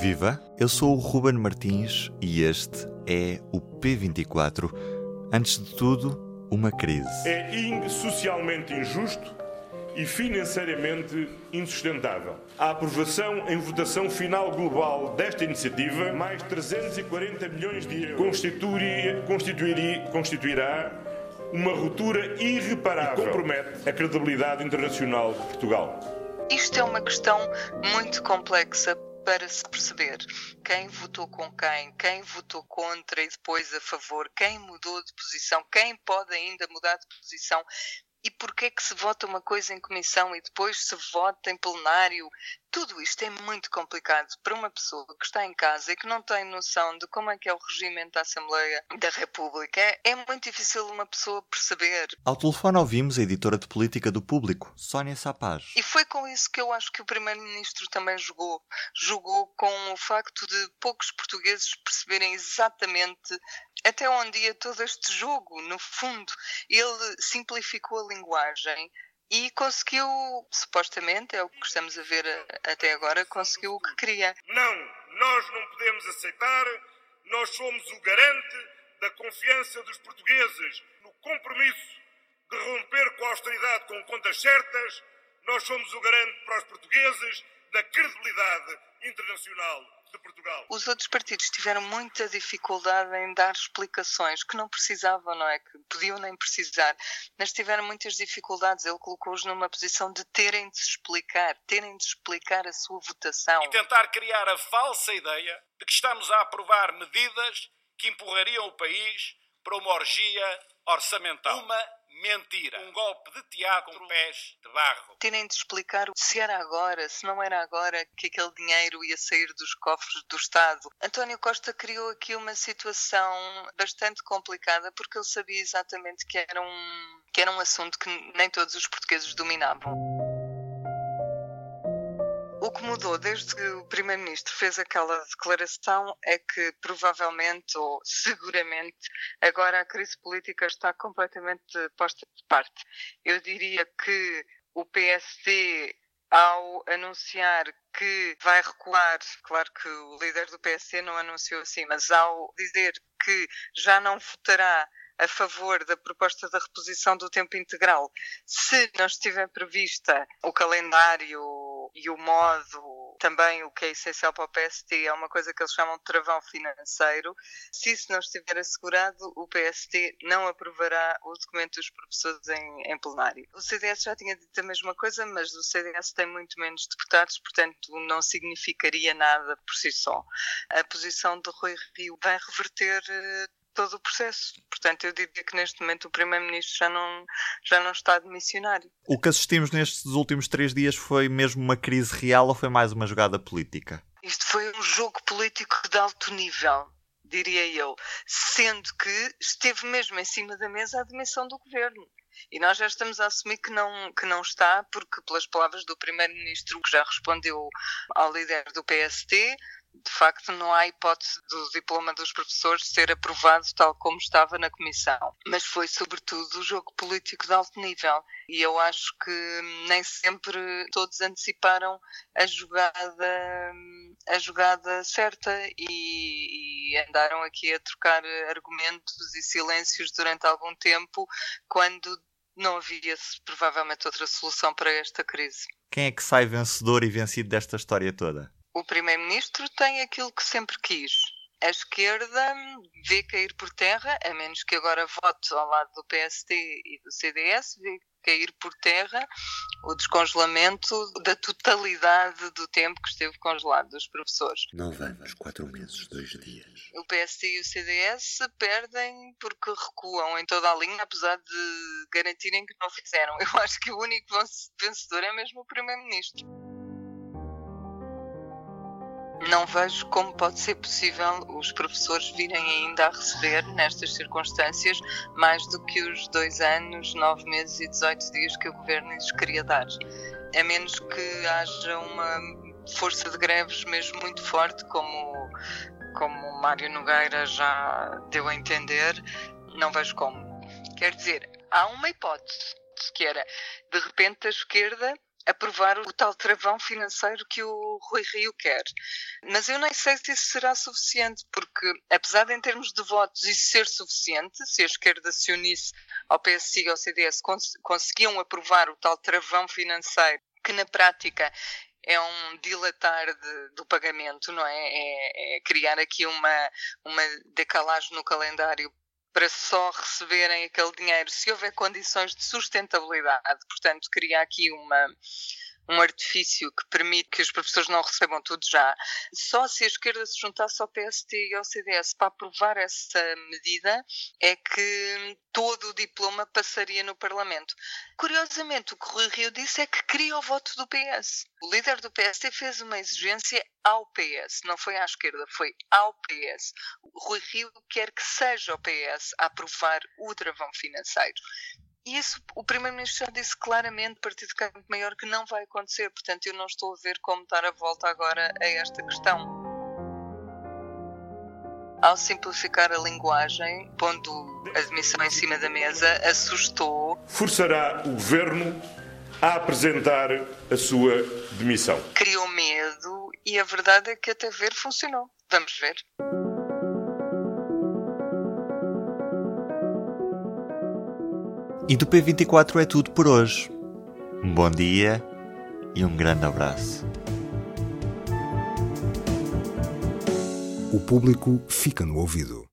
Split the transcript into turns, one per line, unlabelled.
Viva! Eu sou o Ruben Martins e este é o P24. Antes de tudo, uma crise.
É socialmente injusto e financeiramente insustentável. A aprovação em votação final global desta iniciativa, mais 340 milhões de euros, constituiria, constituiria, constituirá uma ruptura irreparável e compromete a credibilidade internacional de Portugal.
Isto é uma questão muito complexa para se perceber quem votou com quem, quem votou contra e depois a favor, quem mudou de posição, quem pode ainda mudar de posição e porquê que se vota uma coisa em comissão e depois se vota em plenário? Tudo isto é muito complicado para uma pessoa que está em casa e que não tem noção de como é que é o regimento da Assembleia da República. É, muito difícil uma pessoa perceber.
Ao telefone ouvimos a editora de política do Público, Sónia Sapaz.
E foi com isso que eu acho que o Primeiro-Ministro também jogou. Jogou com o facto de poucos portugueses perceberem exatamente até onde ia todo este jogo, no fundo. Ele simplificou a linguagem e conseguiu, supostamente, é o que estamos a ver até agora, conseguiu o que queria.
Não, nós não podemos aceitar, nós somos o garante da confiança dos portugueses no compromisso de romper com a austeridade com contas certas, nós somos o garante para os portugueses da credibilidade internacional de Portugal.
Os outros partidos tiveram muita dificuldade em dar explicações que não precisavam, não é? Que podiam nem precisar, mas tiveram muitas dificuldades. Ele colocou-os numa posição de terem de se explicar, terem de explicar a sua votação.
E tentar criar a falsa ideia de que estamos a aprovar medidas que empurrariam o país para uma orgia orçamental. Uma mentira. Um golpe de teatro com pés de barro.
Terem de explicar se era agora, se não era agora que aquele dinheiro ia sair dos cofres do Estado. António Costa criou aqui uma situação bastante complicada porque ele sabia exatamente que era um, que era um assunto que nem todos os portugueses dominavam. O que mudou desde que o Primeiro-Ministro fez aquela declaração é que provavelmente ou seguramente agora a crise política está completamente posta de parte. Eu diria que o PSD ao anunciar que vai recuar, claro que o líder do PSD não anunciou assim, mas ao dizer que já não votará a favor da proposta da reposição do tempo integral, se não estiver prevista o calendário e o modo, também o que é essencial para o PST, é uma coisa que eles chamam de travão financeiro. Se isso não estiver assegurado, o PST não aprovará o documento dos professores em, em plenário. O CDS já tinha dito a mesma coisa, mas o CDS tem muito menos deputados, portanto não significaria nada por si só. A posição de Rui Rio vai reverter eh, todo o processo. Portanto, eu diria que neste momento o Primeiro-Ministro já não, já não está de missionário.
O que assistimos nestes últimos três dias foi mesmo uma crise real ou foi mais uma jogada política?
Isto foi um jogo político de alto nível, diria eu, sendo que esteve mesmo em cima da mesa a dimensão do governo. E nós já estamos a assumir que não, que não está, porque, pelas palavras do Primeiro-Ministro, que já respondeu ao líder do PST, de facto não há hipótese do diploma dos professores ser aprovado tal como estava na comissão. Mas foi sobretudo o jogo político de alto nível e eu acho que nem sempre todos anteciparam a jogada a jogada certa e, e andaram aqui a trocar argumentos e silêncios durante algum tempo quando não havia provavelmente outra solução para esta crise.
Quem é que sai vencedor e vencido desta história toda?
O primeiro-ministro tem aquilo que sempre quis. A esquerda vê cair por terra, a menos que agora vote ao lado do PSD e do CDS, vê cair por terra o descongelamento da totalidade do tempo que esteve congelado dos professores.
Nove anos, quatro meses, dois dias.
O PSD e o CDS perdem porque recuam em toda a linha, apesar de garantirem que não fizeram. Eu acho que o único vencedor é mesmo o Primeiro-Ministro não vejo como pode ser possível os professores virem ainda a receber, nestas circunstâncias, mais do que os dois anos, nove meses e 18 dias que o governo lhes queria dar. A menos que haja uma força de greves mesmo muito forte, como, como o Mário Nogueira já deu a entender, não vejo como. Quer dizer, há uma hipótese, que era, de repente, a esquerda aprovar o tal travão financeiro que o Rui Rio quer. Mas eu nem sei se isso será suficiente, porque apesar de em termos de votos isso ser suficiente, se a esquerda se unisse ao PSI e ao CDS, cons conseguiam aprovar o tal travão financeiro, que na prática é um dilatar de, do pagamento, não é? é? é? criar aqui uma, uma decalagem no calendário para só receberem aquele dinheiro se houver condições de sustentabilidade. Portanto, criar aqui uma, um artifício que permite que os professores não recebam tudo já. Só se a esquerda se juntasse ao PST e ao CDS para aprovar essa medida é que todo o diploma passaria no Parlamento. Curiosamente, o que Rui Rio disse é que queria o voto do PS. O líder do PST fez uma exigência ao PS, não foi à esquerda, foi ao PS. Rui Rio quer que seja o PS a aprovar o travão financeiro. E isso o Primeiro-Ministro já disse claramente, Partido de Campo Maior, que não vai acontecer. Portanto, eu não estou a ver como dar a volta agora a esta questão. Ao simplificar a linguagem, pondo a admissão em cima da mesa, assustou.
Forçará o governo a apresentar a sua demissão.
Criou medo e a verdade é que até ver funcionou. Vamos ver.
E do P24 é tudo por hoje. Um bom dia e um grande abraço.
O público fica no ouvido.